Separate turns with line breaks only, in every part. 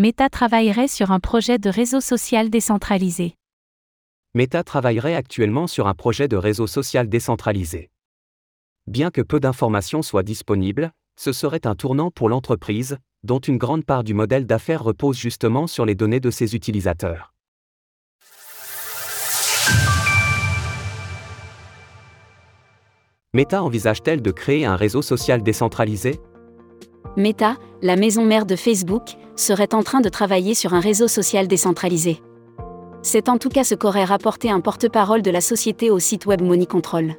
Meta travaillerait sur un projet de réseau social décentralisé.
Meta travaillerait actuellement sur un projet de réseau social décentralisé. Bien que peu d'informations soient disponibles, ce serait un tournant pour l'entreprise, dont une grande part du modèle d'affaires repose justement sur les données de ses utilisateurs. Meta envisage-t-elle de créer un réseau social décentralisé?
Meta, la maison mère de Facebook, serait en train de travailler sur un réseau social décentralisé. C'est en tout cas ce qu'aurait rapporté un porte-parole de la société au site web Money Control.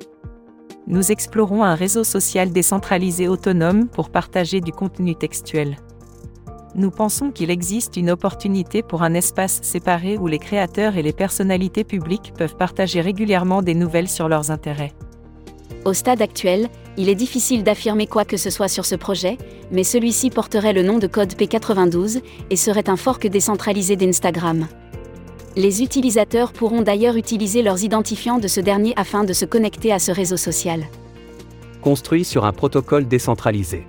Nous explorons un réseau social décentralisé autonome pour partager du contenu textuel. Nous pensons qu'il existe une opportunité pour un espace séparé où les créateurs et les personnalités publiques peuvent partager régulièrement des nouvelles sur leurs intérêts.
Au stade actuel, il est difficile d'affirmer quoi que ce soit sur ce projet, mais celui-ci porterait le nom de code P92 et serait un fork décentralisé d'Instagram. Les utilisateurs pourront d'ailleurs utiliser leurs identifiants de ce dernier afin de se connecter à ce réseau social.
Construit sur un protocole décentralisé.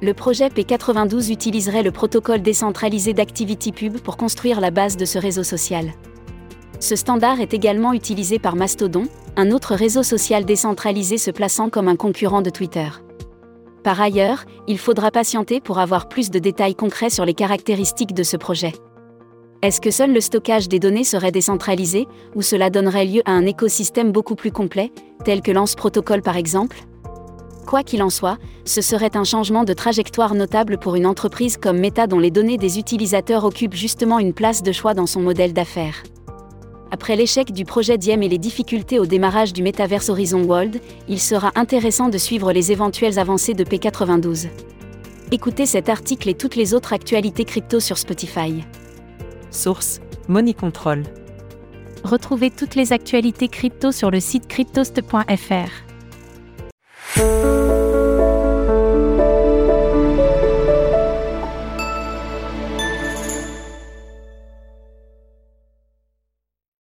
Le projet P92 utiliserait le protocole décentralisé d'ActivityPub pour construire la base de ce réseau social. Ce standard est également utilisé par Mastodon, un autre réseau social décentralisé se plaçant comme un concurrent de Twitter. Par ailleurs, il faudra patienter pour avoir plus de détails concrets sur les caractéristiques de ce projet. Est-ce que seul le stockage des données serait décentralisé, ou cela donnerait lieu à un écosystème beaucoup plus complet, tel que Lance Protocol par exemple? Quoi qu'il en soit, ce serait un changement de trajectoire notable pour une entreprise comme Meta dont les données des utilisateurs occupent justement une place de choix dans son modèle d'affaires. Après l'échec du projet Diem et les difficultés au démarrage du Metaverse Horizon World, il sera intéressant de suivre les éventuelles avancées de P92. Écoutez cet article et toutes les autres actualités crypto sur Spotify.
Source Money Control.
Retrouvez toutes les actualités crypto sur le site cryptost.fr.